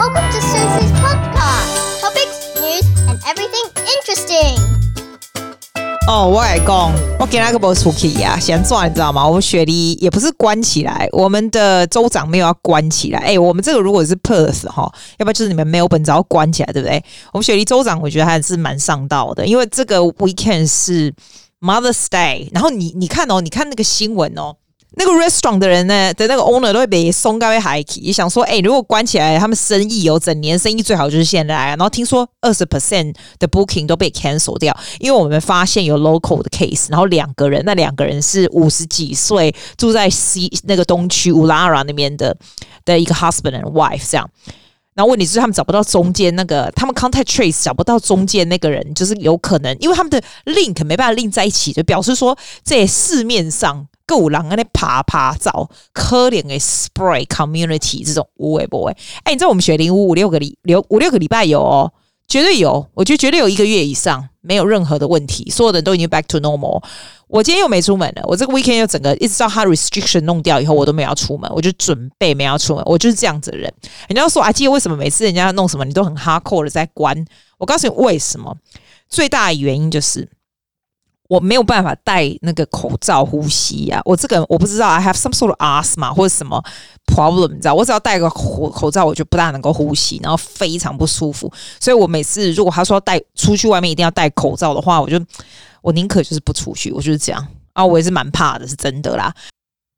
Welcome to Susie's podcast. Topics, news, and everything interesting. 哦，我来讲，我给那个不出去呀，先做，你知道吗？我们雪梨也不是关起来，我们的州长没有要关起来。哎，我们这个如果是 Perth 哈，要不然就是你们没有本事要关起来，对不对？我们雪梨州长我觉得还是蛮上道的，因为这个 weekend 是 Mother's Day，然后你你看哦，你看那个新闻哦。那个 restaurant 的人呢的那个 owner 都会被送高位海起，想说，哎、如果关起来，他们生意有整年生意最好就是现在。然后听说二十 percent 的 booking 都被 cancel 掉，因为我们发现有 local 的 case，然后两个人，那两个人是五十几岁，住在西那个东区乌拉拉那边的的一个 husband and wife 这样。然后问题是他们找不到中间那个，他们 contact trace 找不到中间那个人，就是有可能，因为他们的 link 没办法 link 在一起，就表示说在市面上。够狼啊！那爬爬找，可怜的 spray community 这种无为不为。哎，你知道我们学零五五六个礼六五六个礼拜有哦，绝对有，我觉得绝对有一个月以上没有任何的问题，所有的人都已经 back to normal。我今天又没出门了，我这个 weekend 又整个一直到他 restriction 弄掉以后，我都没有要出门，我就准备没要出门，我就是这样子的人。人家说啊，今天为什么每次人家弄什么，你都很 hardcore 的在关？我告诉你为什么，最大的原因就是。我没有办法戴那个口罩呼吸呀、啊，我这个我不知道，I have some sort of asthma 或者什么 problem，你知道，我只要戴个口口罩，我就不大能够呼吸，然后非常不舒服。所以我每次如果他说戴出去外面一定要戴口罩的话，我就我宁可就是不出去，我就是这样啊，我也是蛮怕的，是真的啦。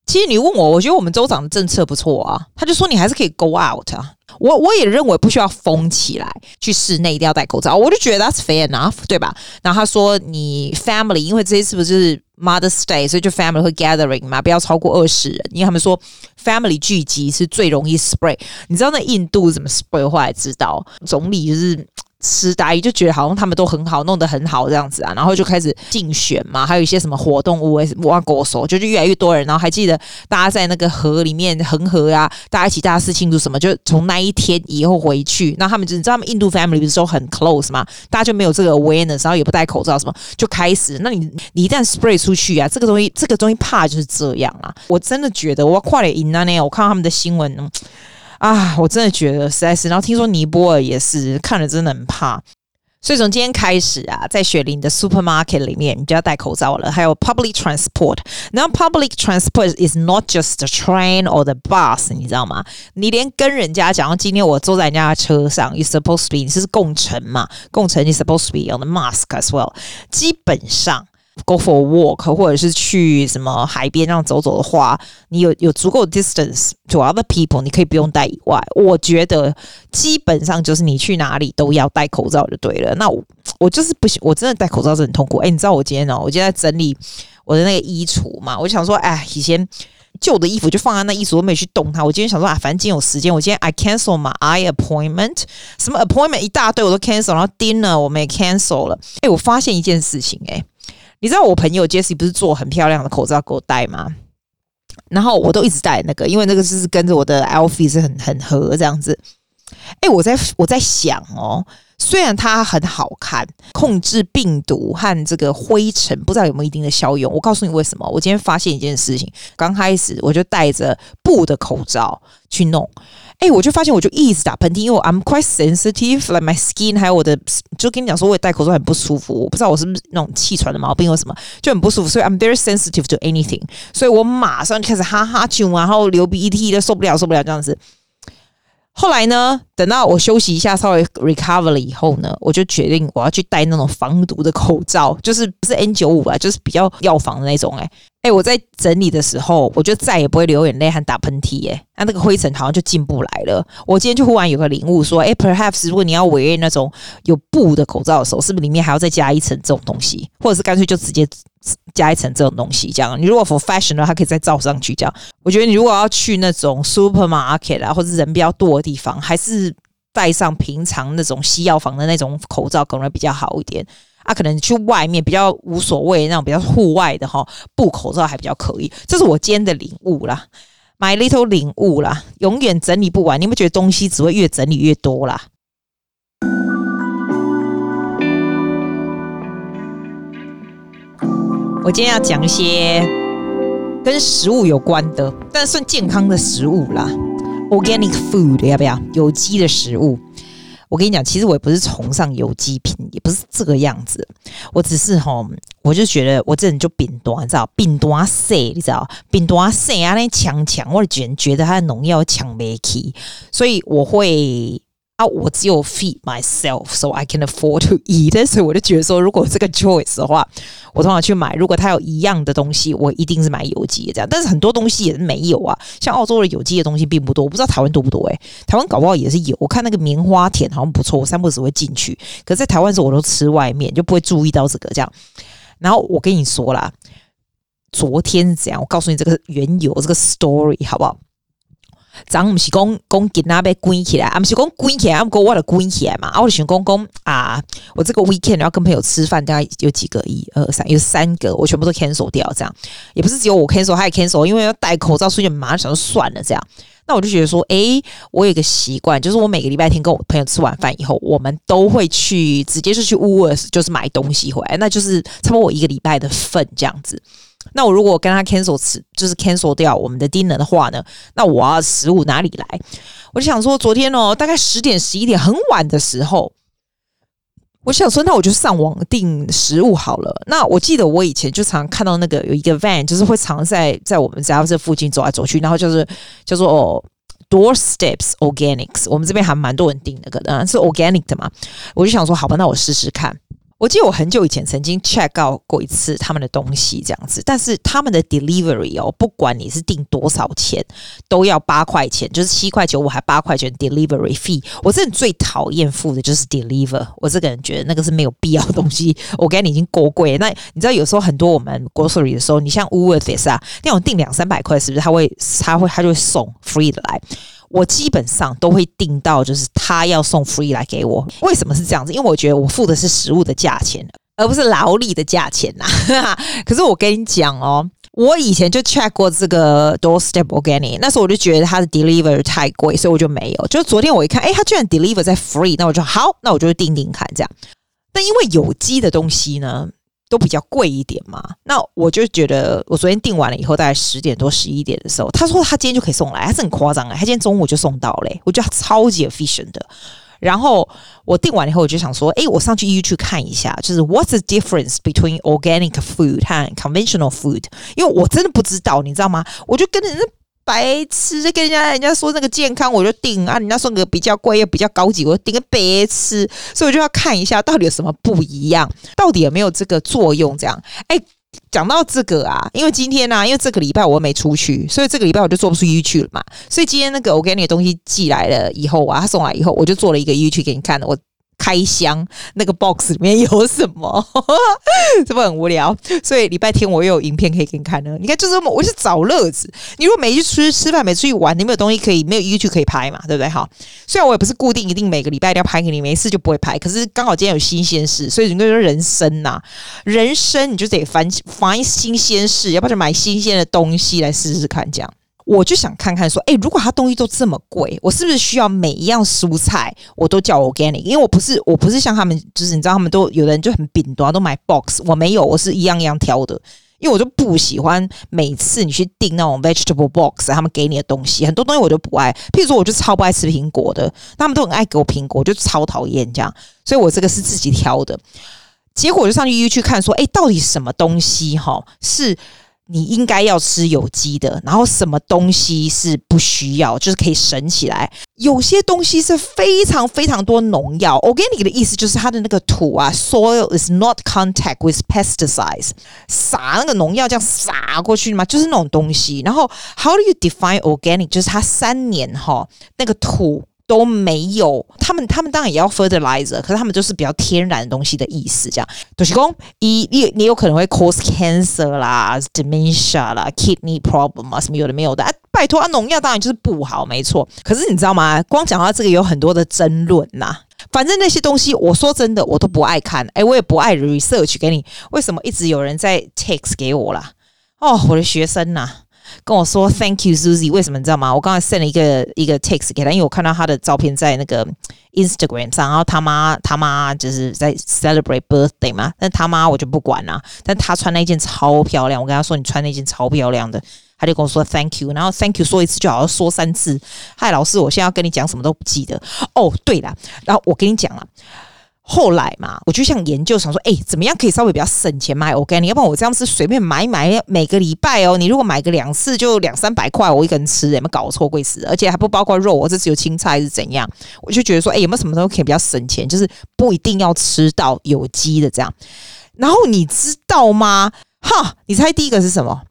其实你问我，我觉得我们州长的政策不错啊，他就说你还是可以 go out 啊。我我也认为不需要封起来，去室内一定要戴口罩，我就觉得 that's fair enough，对吧？然后他说你 family，因为这一次不是 Mother's Day，所以就 family 会 gathering 嘛，不要超过二十人，因为他们说 family 聚集是最容易 spread。你知道那印度怎么 spread？后来知道总理就是。痴呆就觉得好像他们都很好，弄得很好这样子啊，然后就开始竞选嘛，还有一些什么活动，我挖狗手，就是越来越多人，然后还记得大家在那个河里面恒河呀，大家一起大肆庆祝什么，就从那一天以后回去，那他们就你知道他们印度 family 不是说很 close 嘛，大家就没有这个 awareness，然后也不戴口罩什么，就开始，那你你一旦 spray 出去啊，这个东西这个东西怕就是这样啊，我真的觉得我快点赢了呢，我看到他们的新闻。啊，我真的觉得实在是，然后听说尼泊尔也是，看了真的很怕。所以从今天开始啊，在雪林的 supermarket 里面，你就要戴口罩了。还有 public transport，然后 public transport is not just the train or the bus，你知道吗？你连跟人家讲，今天我坐在人家的车上，you supposed to be，你是共乘嘛？共乘你 supposed to be on the mask as well。基本上。Go for a walk，或者是去什么海边这样走走的话，你有有足够的 distance to other people，你可以不用戴以外。我觉得基本上就是你去哪里都要戴口罩就对了。那我我就是不行，我真的戴口罩是很痛苦。哎，你知道我今天哦，我今天在整理我的那个衣橱嘛，我就想说，哎，以前旧的衣服就放在那衣橱，我没去动它。我今天想说啊，反正今天有时间，我今天 I cancel my eye appointment，什么 appointment 一大堆我都 cancel，然后 dinner 我们也 cancel 了。哎，我发现一件事情，哎。你知道我朋友 Jessie 不是做很漂亮的口罩给我戴吗？然后我都一直戴那个，因为那个是跟着我的 Alfie 是很很合这样子。哎，我在我在想哦，虽然它很好看，控制病毒和这个灰尘，不知道有没有一定的效用。我告诉你为什么？我今天发现一件事情，刚开始我就戴着布的口罩去弄。哎，我就发现，我就一直打喷嚏，因为我 I'm quite sensitive，like my skin，还有我的，就跟你讲说，我也戴口罩很不舒服，我不知道我是不是那种气喘的毛病或什么，就很不舒服，所以 I'm very sensitive to anything，所以我马上就开始哈哈啾，然后流鼻涕的，受不了，受不了这样子。后来呢，等到我休息一下，稍微 recover 了以后呢，我就决定我要去戴那种防毒的口罩，就是不是 N 九五啊，就是比较药房的那种、欸。哎诶，我在整理的时候，我就再也不会流眼泪和打喷嚏。哎，那那个灰尘好像就进不来了。我今天就忽然有个领悟，说，哎，perhaps 如果你要 wear 那种有布的口罩的时候，是不是里面还要再加一层这种东西，或者是干脆就直接加一层这种东西？这样，你如果 for fashion 的话，它可以再罩上去。这样，我觉得你如果要去那种 supermarket 啊，或者人比较多的地方，还是戴上平常那种西药房的那种口罩，可能比较好一点。啊，可能去外面比较无所谓，那种比较户外的哈，布口罩还比较可以。这是我今天的领悟啦，my little 领悟啦，永远整理不完。你有没有觉得东西只会越整理越多啦？我今天要讲一些跟食物有关的，但算健康的食物啦。organic food 要不要？有机的食物。我跟你讲，其实我也不是崇尚有机品，也不是这个样子。我只是吼，我就觉得我这人就扁短，你知道？扁短细，你知道？扁短细啊，那强强，我觉觉得它的农药强没起，所以我会。啊，我只有 feed myself，so I can afford to eat。所以我就觉得说，如果这个 choice 的话，我通常去买。如果它有一样的东西，我一定是买有机的这样。但是很多东西也是没有啊，像澳洲的有机的东西并不多，我不知道台湾多不多诶、台湾搞不好也是有。我看那个棉花田好像不错，我三不时会进去。可是在台湾时候，我都吃外面，就不会注意到这个这样。然后我跟你说啦，昨天是怎样？我告诉你这个缘由，这个 story 好不好？咱不是讲讲给那边关起来，啊不是讲关起来，啊不过我的关起来嘛。啊，我就想讲讲啊，我这个 weekend 要跟朋友吃饭，大概有几个？一二三，有三个，我全部都 cancel 掉。这样也不是只有我 cancel，他也 cancel，因为要戴口罩，所以马上想说算了。这样，那我就觉得说，诶、我有个习惯，就是我每个礼拜天跟我朋友吃完饭以后，我们都会去直接是去 w o o l s 就是买东西回来，那就是差不多我一个礼拜的份这样子。那我如果跟他 cancel 吃，就是 cancel 掉我们的 dinner 的话呢，那我要食物哪里来？我就想说，昨天哦，大概十点十一点很晚的时候，我想说，那我就上网订食物好了。那我记得我以前就常看到那个有一个 van，就是会常在在我们家这附近走来走去，然后就是叫做哦 Doorsteps Organics，我们这边还蛮多人订那个的，是 organic 的嘛。我就想说，好吧，那我试试看。我记得我很久以前曾经 check out 过一次他们的东西这样子，但是他们的 delivery 哦，不管你是订多少钱，都要八块钱，就是七块九五还八块钱 delivery fee。我真的最讨厌付的就是 deliver，我这个人觉得那个是没有必要的东西。我感觉已经够贵，那你知道有时候很多我们 grocery 的时候，你像 Woolworth 啊，那种订两三百块，是不是他会他会他就会送 free 的来？我基本上都会订到，就是他要送 free 来给我。为什么是这样子？因为我觉得我付的是食物的价钱，而不是劳力的价钱呐。可是我跟你讲哦，我以前就 check 过这个 Doorstep Organic，那时候我就觉得它的 deliver 太贵，所以我就没有。就昨天我一看，诶，它居然 deliver 在 free，那我就好，那我就订订看这样。但因为有机的东西呢，都比较贵一点嘛，那我就觉得我昨天订完了以后，大概十点多十一点的时候，他说他今天就可以送来，还是很夸张哎，他今天中午就送到嘞，我觉得超级 efficient 的。然后我订完以后，我就想说，哎，我上去又去看一下，就是 What's the difference between organic food 和 conventional food？因为我真的不知道，你知道吗？我就跟着人家。白痴，就跟人家人家说那个健康，我就订啊。人家说个比较贵又比较高级，我就订个白痴。所以我就要看一下到底有什么不一样，到底有没有这个作用？这样，哎，讲到这个啊，因为今天呢、啊，因为这个礼拜我没出去，所以这个礼拜我就做不出 YouTube 了嘛。所以今天那个我给你的东西寄来了以后啊，他送来以后，我就做了一个 YouTube 给你看的。我。开箱那个 box 里面有什么？是不很无聊？所以礼拜天我又有影片可以给你看呢。你看，就这么，我是找乐子。你如果没去出去吃饭，没出去玩，你没有东西可以，没有 YouTube 可以拍嘛，对不对？好，虽然我也不是固定一定每个礼拜都要拍给你，没事就不会拍。可是刚好今天有新鲜事，所以你就说人生呐、人生你就得翻翻新鲜事，要不然就买新鲜的东西来试试看，这样。我就想看看说，哎，如果他东西都这么贵，我是不是需要每一样蔬菜我都叫 organic？因为我不是，我不是像他们，就是你知道，他们都有的人就很饼多，都买 box，我没有，我是一样一样挑的，因为我就不喜欢每次你去订那种 vegetable box，他们给你的东西很多东西我都不爱，譬如说我就超不爱吃苹果的，他们都很爱给我苹果，我就超讨厌这样，所以我这个是自己挑的。结果我就上去 YouTube 看说，哎，到底什么东西哈是？你应该要吃有机的，然后什么东西是不需要，就是可以省起来。有些东西是非常非常多农药。Organic 的意思就是它的那个土啊，soil is not contact with pesticides，撒那个农药这样撒过去嘛，就是那种东西。然后 How do you define organic？就是它三年哈那个土。都没有，他们他们当然也要 fertilizer，可是他们就是比较天然的东西的意思，这样。就是说，一你你有可能会 cause cancer 啦，dementia 啦，kidney problem 啊，什么有的没有的。啊、拜托啊，农药当然就是不好，没错。可是你知道吗？光讲到这个有很多的争论呐。反正那些东西，我说真的，我都不爱看。哎，我也不爱 research 给你。为什么一直有人在 text 给我啦？哦，我的学生呐。跟我说 Thank you Susie，为什么你知道吗？我刚才 send 了一个一个 text 给他，因为我看到他的照片在那个 Instagram 上，然后他妈他妈就是在 celebrate birthday 嘛，但他妈我就不管了，但他穿那件超漂亮，我跟他说你穿那件超漂亮的，他就跟我说 Thank you，然后 Thank you 说一次就好像说三次，嗨老师，我现在要跟你讲什么都不记得哦，对了，然后我跟你讲了。后来嘛，我就想研究，想说，哎、怎么样可以稍微比较省钱买 organic？要不然我这样是随便买买，每个礼拜哦，你如果买个两次就两三百块，我一个人吃，有没有搞错贵死？而且还不包括肉，我这只有青菜是怎样？我就觉得说，哎、有没有什么东西可以比较省钱？就是不一定要吃到有机的这样。然后你知道吗？哈，你猜第一个是什么？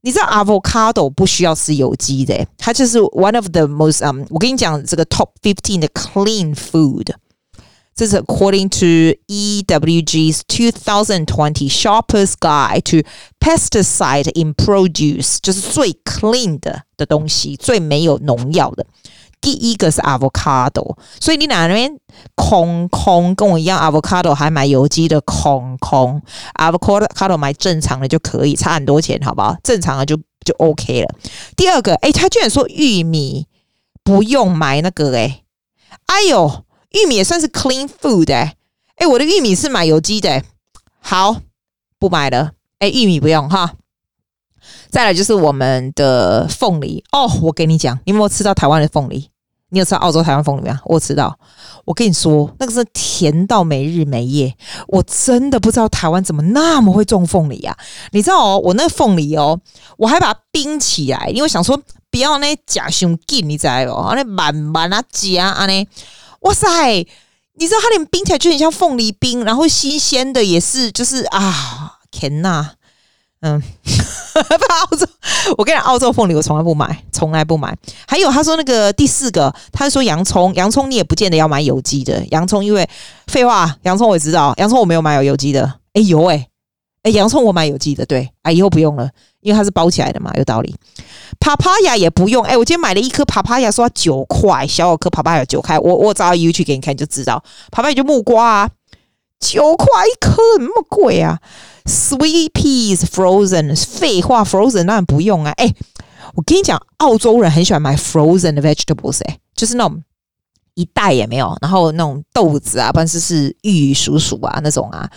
你知道 avocado 不需要吃有机的，它就是 one of the most 嗯，我跟你讲这个 top fifteen 的 clean food。这是 according to EWG's 2020 Shopper's Guide to Pesticide in Produce，就是最 clean 的的东西，最没有农药的。第一个是 avocado，所以你哪边空空跟我一样，avocado 还买有机的空空，avocado 买正常的就可以，差很多钱，好不好？正常的就就 OK 了。第二个，诶，他居然说玉米不用买那个，诶，哎呦。玉米也算是 clean food 哎、欸，诶、我的玉米是买有机的、好，不买了，诶、玉米不用哈。再来就是我们的凤梨哦，我跟你讲，你有没有吃到台湾的凤梨？你有吃到澳洲台湾凤梨吗？我吃到，我跟你说，那个是甜到没日没夜，我真的不知道台湾怎么那么会种凤梨啊！你知道哦，我那个凤梨哦，我还把它冰起来，因为想说不要那夹熊劲，你知道哦，那慢慢啊夹啊那。哇塞！你知道它连冰起来就很像凤梨冰，然后新鲜的也是，就是啊，天呐，嗯，澳洲，我跟你讲，澳洲凤梨我从来不买，从来不买。还有他说那个第四个，他说洋葱，洋葱你也不见得要买有机的洋葱，因为废话，洋葱我也知道，洋葱我没有买有有机的。哎有诶哎，洋葱我买有机的，对，啊以后不用了，因为它是包起来的嘛，有道理。帕帕亚也不用，哎，我今天买了一颗帕帕亚，说九块，小小颗帕帕亚九块，我我找 U 去给你看就知道，帕帕亚就木瓜啊，九块一颗，那么贵啊？Sweet peas frozen，废话，frozen 当然不用啊。哎，我跟你讲，澳洲人很喜欢买 frozen 的 vegetables，哎，就是那种一袋也没有，然后那种豆子啊，不然是是玉蜀黍啊那种啊。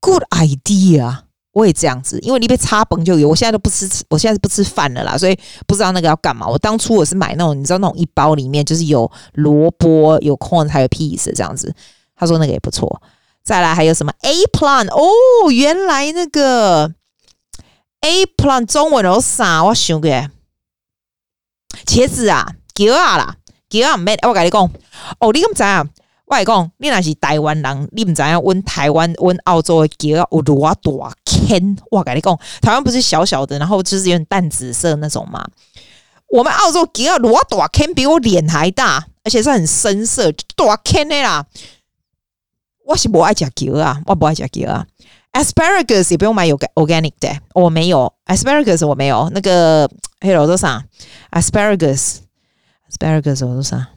Good idea，我也这样子，因为你被插崩就有。我现在都不吃，我现在是不吃饭了啦，所以不知道那个要干嘛。我当初我是买那种，你知道那种一包里面就是有萝卜、有 corn 还有 peas 这样子。他说那个也不错。再来还有什么？A plant？哦，原来那个 A plant 中文有啥？我想个茄子啊，茄啊啦，茄啊没？我跟你讲，哦，你咁知啊？我讲，你若是台湾人，你唔知影，阮台湾、阮澳洲的茄有偌大坑。我跟你讲，台湾不是小小的，然后就是有点淡紫色那种嘛。我们澳洲茄有偌大坑，比我脸还大，而且是很深色，大坑的啦。我是不爱食茄啊，我不爱食茄啊。Asparagus 也不用买有 organic 的，我没有 Asparagus，我没有那个黑罗多啥 Asparagus，Asparagus 我多啥？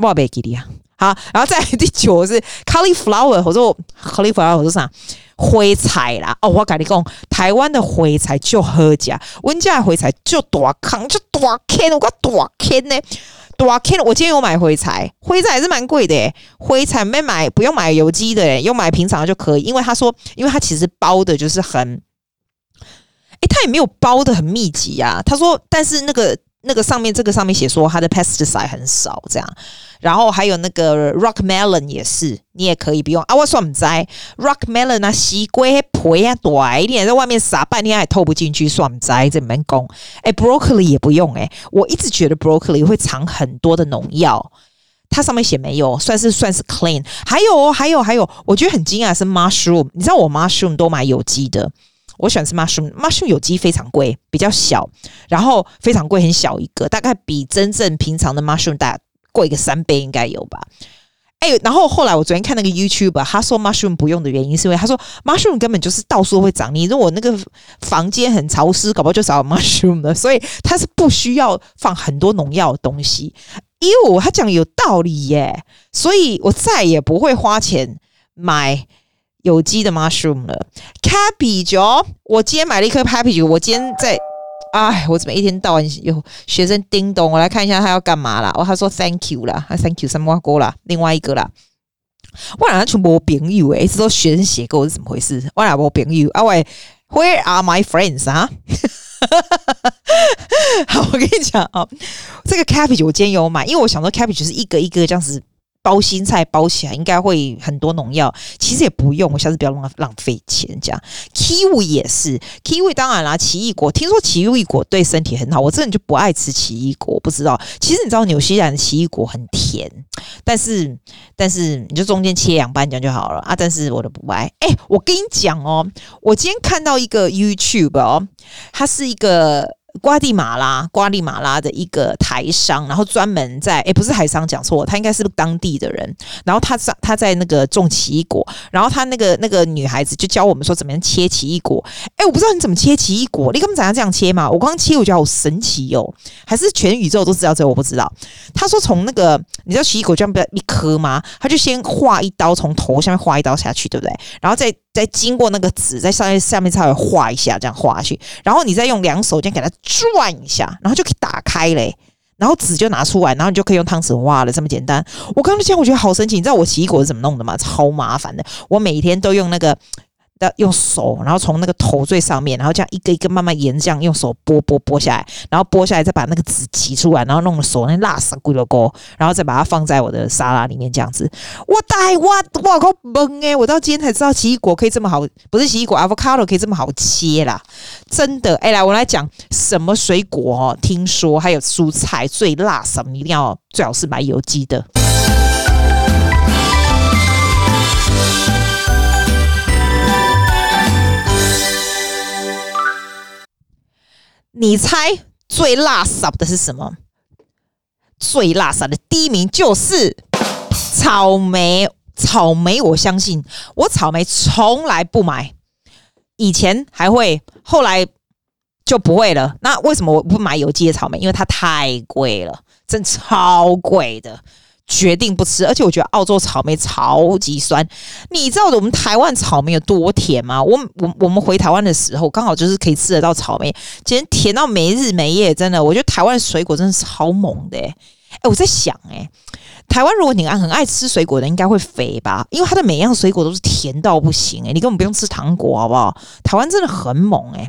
我别记得啊，好，然后再第九是 cauliflower，或者 cauliflower 或者啥灰菜啦。哦，我跟你讲，台湾的灰菜就好吃，温家的灰菜就大坑，就大坑，我讲大坑呢，大坑。我今天有买灰菜，灰菜还是蛮贵的，灰菜没买，不用买有机的，用买平常就可以。因为他说，因为他其实包的就是很，诶，他也没有包的很密集啊。他说，但是那个。那个上面这个上面写说它的 pesticide 很少，这样，然后还有那个 rock melon 也是，你也可以不用啊。我说唔知 rock melon 啊，西瓜皮啊，短一点，在外面撒半天还透不进去，算唔知这门工。哎，broccoli 也不用哎、我一直觉得 broccoli 会藏很多的农药，它上面写没有，算是算是 clean。还有哦还有还有，我觉得很惊讶是 mushroom，你知道我 mushroom 都买有机的。我喜欢吃 mushroom，mushroom 有机非常贵，比较小，然后非常贵，很小一个，大概比真正平常的 mushroom 大贵个三倍应该有吧。哎，然后后来我昨天看那个 YouTube，他说 mushroom 不用的原因是因为他说 mushroom 根本就是到处会长，你如果那个房间很潮湿，搞不好就少 mushroom 了，所以它是不需要放很多农药的东西。哟、他讲有道理耶，所以我再也不会花钱买。有机的 mushroom 了。cabbage，我今天买了一颗 cabbage，我今天在，哎，我怎么一天到晚有学生叮咚，我来看一下他要干嘛啦。哦，他说 thank you 啦，他 thank you 什么锅啦，另外一个啦。我俩全部朋友诶，一直都学生写给我是怎么回事？我俩无朋友啊喂，Where are my friends 啊？好，我跟你讲啊，这个 cabbage 我今天有买，因为我想说 cabbage 是一个一个这样子。包心菜包起来应该会很多农药，其实也不用，我下次不要浪浪费钱。这样，kiwi 也是，kiwi 当然啦，奇异果听说奇异果对身体很好，我真的就不爱吃奇异果，不知道。其实你知道纽西兰的奇异果很甜，但是但是你就中间切两半这样就好了啊。但是我都不爱。哎、我跟你讲哦，我今天看到一个 YouTube 哦，它是一个。瓜地马拉，瓜地马拉的一个台商，然后专门在，诶，不是台商讲错，他应该是当地的人。然后他在他在那个种奇异果，然后他那个那个女孩子就教我们说怎么样切奇异果。诶，我不知道你怎么切奇异果，你根本怎样这样切嘛？我刚刚切，我觉得好神奇哦，还是全宇宙都知道这，我不知道。他说从那个，你知道奇异果这样不要一颗吗？他就先划一刀，从头下面划一刀下去，对不对？然后再。再经过那个纸，在上面下面稍微画一下，这样画下去，然后你再用两手这样给它转一下，然后就可以打开嘞，然后纸就拿出来，然后你就可以用汤匙挖了，这么简单。我刚刚这样，我觉得好神奇。你知道我奇异果是怎么弄的吗？超麻烦的，我每天都用那个。要用手，然后从那个头最上面，然后这样一个一个慢慢沿这样用手剥剥剥下来，然后剥下来再把那个籽挤出来，然后弄手那辣死咕噜锅，然后再把它放在我的沙拉里面这样子。我大我我靠懵诶，我到今天才知道奇异果可以这么好，不是奇异果，avocado 可以这么好切啦，真的。哎，来我来讲什么水果哦？听说还有蔬菜最辣什么？一定要最好是买有机的。你猜最垃圾的是什么？最垃圾的第一名就是草莓。草莓，我相信我草莓从来不买，以前还会，后来就不会了。那为什么我不买有机的草莓？因为它太贵了，真超贵的。决定不吃，而且我觉得澳洲草莓超级酸。你知道我们台湾草莓有多甜吗？我我我们回台湾的时候，刚好就是可以吃得到草莓，今天甜到没日没夜，真的。我觉得台湾水果真的是超猛的，欸，哎，我在想，欸，诶，台湾如果你爱很爱吃水果的，应该会肥吧？因为它的每样水果都是甜到不行，欸，诶，你根本不用吃糖果，好不好？台湾真的很猛，欸，诶，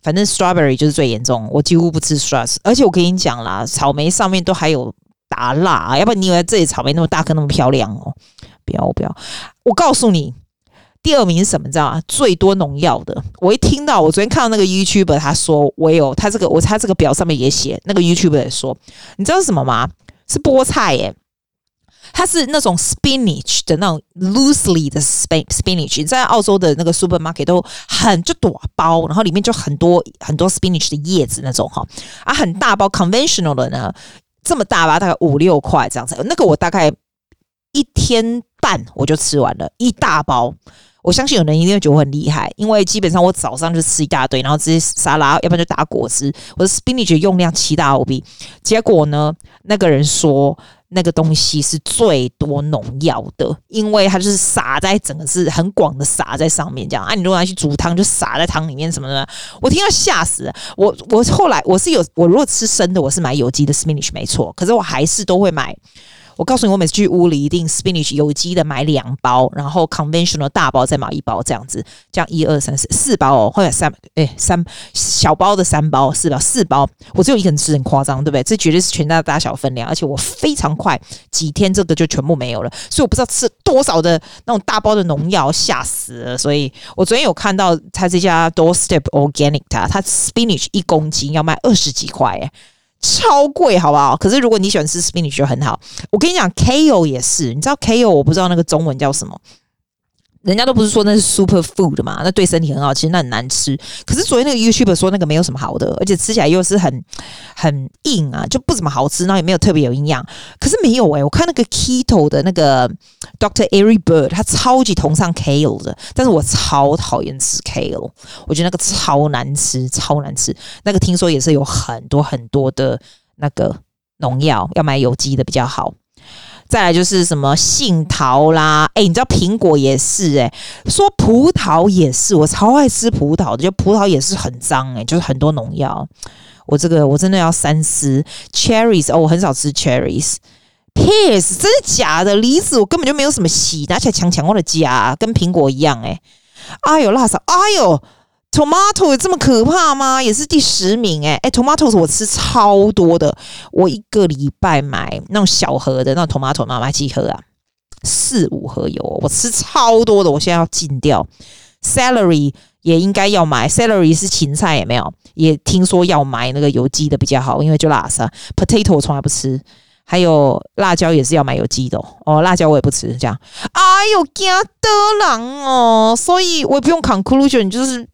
反正 strawberry 就是最严重，我几乎不吃 straw 而且我跟你讲啦，草莓上面都还有。打蜡，要不然你以为这里草莓那么大颗那么漂亮哦？不要不要！我告诉你，第二名是什么？知道吗？最多农药的。我一听到，我昨天看到那个 YouTuber，他说我有他这个，我他这个表上面也写，那个 YouTuber 也说，你知道是什么吗？是菠菜耶！它是那种 spinach 的那种 loosely 的 spinach，在澳洲的那个 supermarket 都很就多包，然后里面就很多很多 spinach 的叶子那种哈啊，很大包 conventional 的呢。这么大吧，大概五六块这样子。那个我大概一天半我就吃完了，一大包。我相信有人一定会觉得我很厉害，因为基本上我早上就吃一大堆，然后直接沙拉，要不然就打果汁。我的 spinach 用量七大无比结果呢，那个人说那个东西是最多农药的，因为它就是撒在整个是很广的撒在上面这样啊。你如果拿去煮汤，就撒在汤里面什么的。我听到吓死。我我后来我是有，我如果吃生的，我是买有机的 spinach 没错，可是我还是都会买。我告诉你，我每次去屋里一定 spinach 有机的买两包，然后 conventional 大包再买一包，这样子，这样一二三四四包哦，或者三诶三小包的三包四包四包，我只有一个人吃很夸张，对不对？这绝对是全家大小分量，而且我非常快几天这个就全部没有了，所以我不知道吃多少的那种大包的农药，吓死了。所以我昨天有看到他这家 Doorstep Organic，它它 spinach 一公斤要卖二十几块，诶。超贵，好不好？可是如果你喜欢吃 spinach 就很好。我跟你讲，kale 也是，你知道 kale 我不知道那个中文叫什么。人家都不是说那是 super food 嘛，那对身体很好，其实那很难吃。可是昨天那个 YouTuber 说那个没有什么好的，而且吃起来又是很很硬啊，就不怎么好吃，然后也没有特别有营养。可是没有诶、我看那个 Keto 的那个 Doctor Eric Bird，他超级崇尚 Kale 的，但是我超讨厌吃 Kale，我觉得那个超难吃，超难吃。那个听说也是有很多很多的那个农药，要买有机的比较好。再来就是什么杏桃啦，哎，你知道苹果也是哎，说葡萄也是，我超爱吃葡萄的，就葡萄也是很脏哎，就是很多农药。我这个我真的要三思。Cherries 哦，我很少吃 cherries。Pears 真的假的？梨子我根本就没有什么洗，拿起来强强我的家，跟苹果一样哎。哎呦，辣嫂，哎呦，tomato 有这么可怕吗？也是第十名哎哎，tomatoes 我吃超多的，我一个礼拜买那种小盒的那种 tomato，买买几盒啊？四五盒有，我吃超多的，我现在要禁掉。Celery 也应该要买，Celery 是芹菜，也没有？也听说要买那个有机的比较好，因为就辣啥。Potato 我从来不吃。还有辣椒也是要买有机的哦，哦，辣椒我也不吃，这样。哎呦，惊得人哦，所以我也不用 conclusion，就是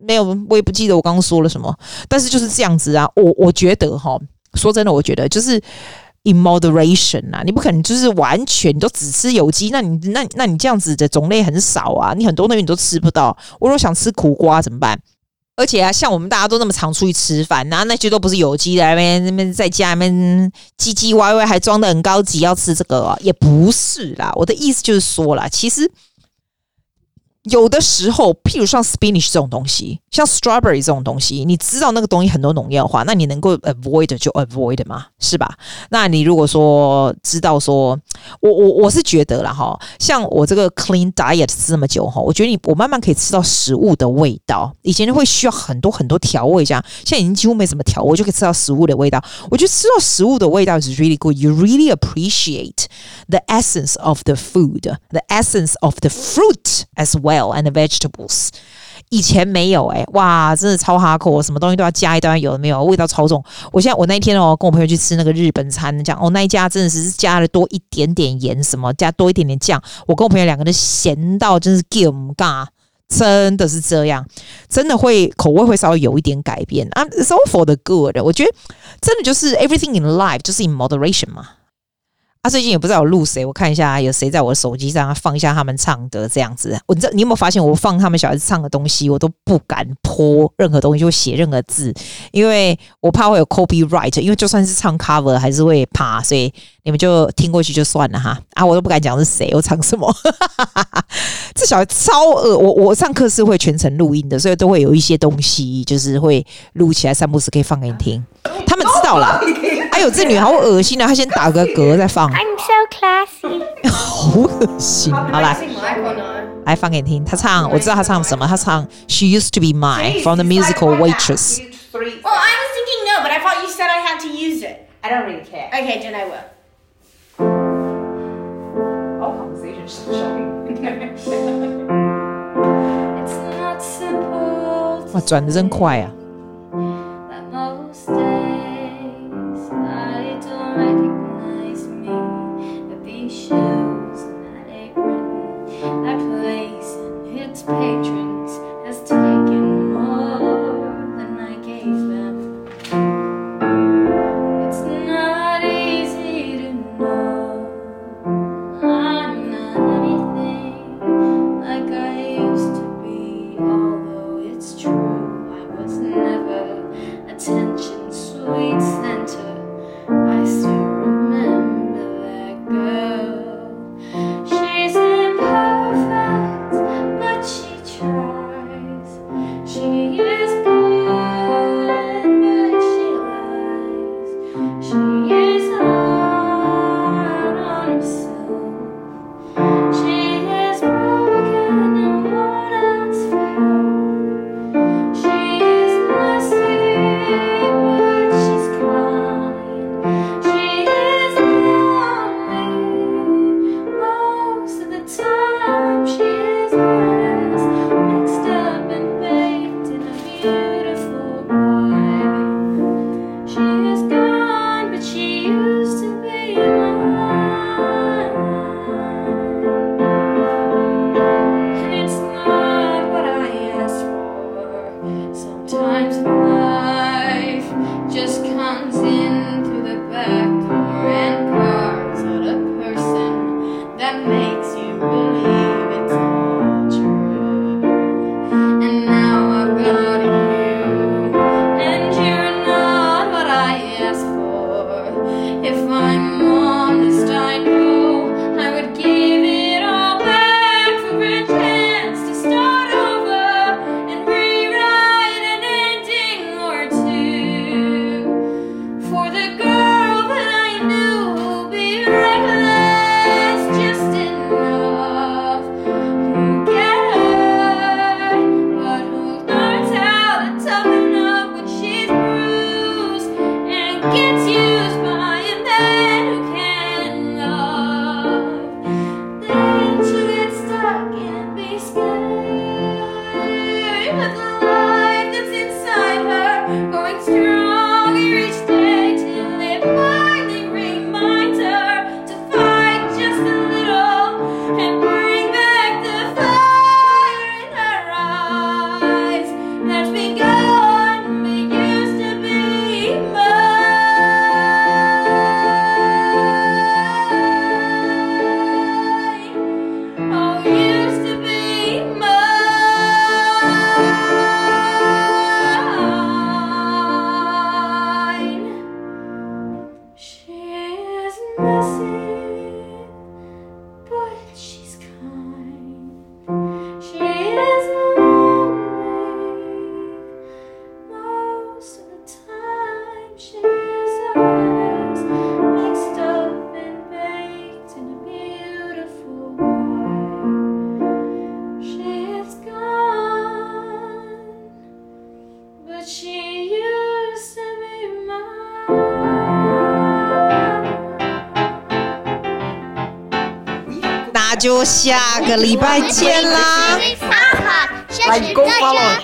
没有，我也不记得我刚刚说了什么，但是就是这样子啊。我我觉得哈，说真的，我觉得就是 in moderation 啊，你不可能就是完全你都只吃有机，那你那那你这样子的种类很少啊，你很多东西你都吃不到。我如果想吃苦瓜怎么办？而且啊，像我们大家都那么常出去吃饭，然后那些都不是有机的，那边那边在家里面唧唧歪歪，还装得很高级，要吃这个啊，也不是啦。我的意思就是说啦，其实。有的时候，譬如像 spinach 这种东西，像 strawberry 这种东西，你知道那个东西很多农药的话，那你能够 avoid 就 avoid 嘛，是吧？那你如果说知道说，我我我是觉得啦哈，像我这个 clean diet 吃这么久哈，我觉得你我慢慢可以吃到食物的味道。以前就会需要很多很多调味，这样现在已经几乎没什么调味，就可以吃到食物的味道。我觉得吃到食物的味道是 really good. You really appreciate the essence of the food, the essence of the fruit as well. And vegetables，以前没有哎、哇，真的超哈口，什么东西都要加一段，有的没有，味道超重。我现在我那一天哦，跟我朋友去吃那个日本餐，讲哦那一家真的是加了多一点点盐，什么加多一点点酱。我跟我朋友两个人咸到真是 give 尬，真的是这样，真的会口味会稍微有一点改变啊。It's all for the good，我觉得真的就是 everything in life 就是 in moderation 嘛。他最近也不知道有录谁，我看一下有谁在我的手机上放一下他们唱的这样子。我知道你有没有发现，我放他们小孩子唱的东西，我都不敢泼任何东西，就写任何字，因为我怕会有 copyright。因为就算是唱 cover，还是会怕，所以你们就听过去就算了哈。啊，我都不敢讲是谁，我唱什么。这小孩超恶，我我上课是会全程录音的，所以都会有一些东西，就是会录起来，三不时可以放给你听。他们知道了。哎呦，这女孩好恶心啊！她先打个嗝再放。I'm so classy。好恶心。好来，来放给你听。她唱，我知道她唱什么。她唱 She Used to Be Mine from the musical Waitress。Well, I was thinking no, but I thought you said I had to use it. I don't really care. Okay, then I will. All conversations showing. It's not simple. 哇，转得真快啊！it's true. 下个礼拜见啦，拜功拜了。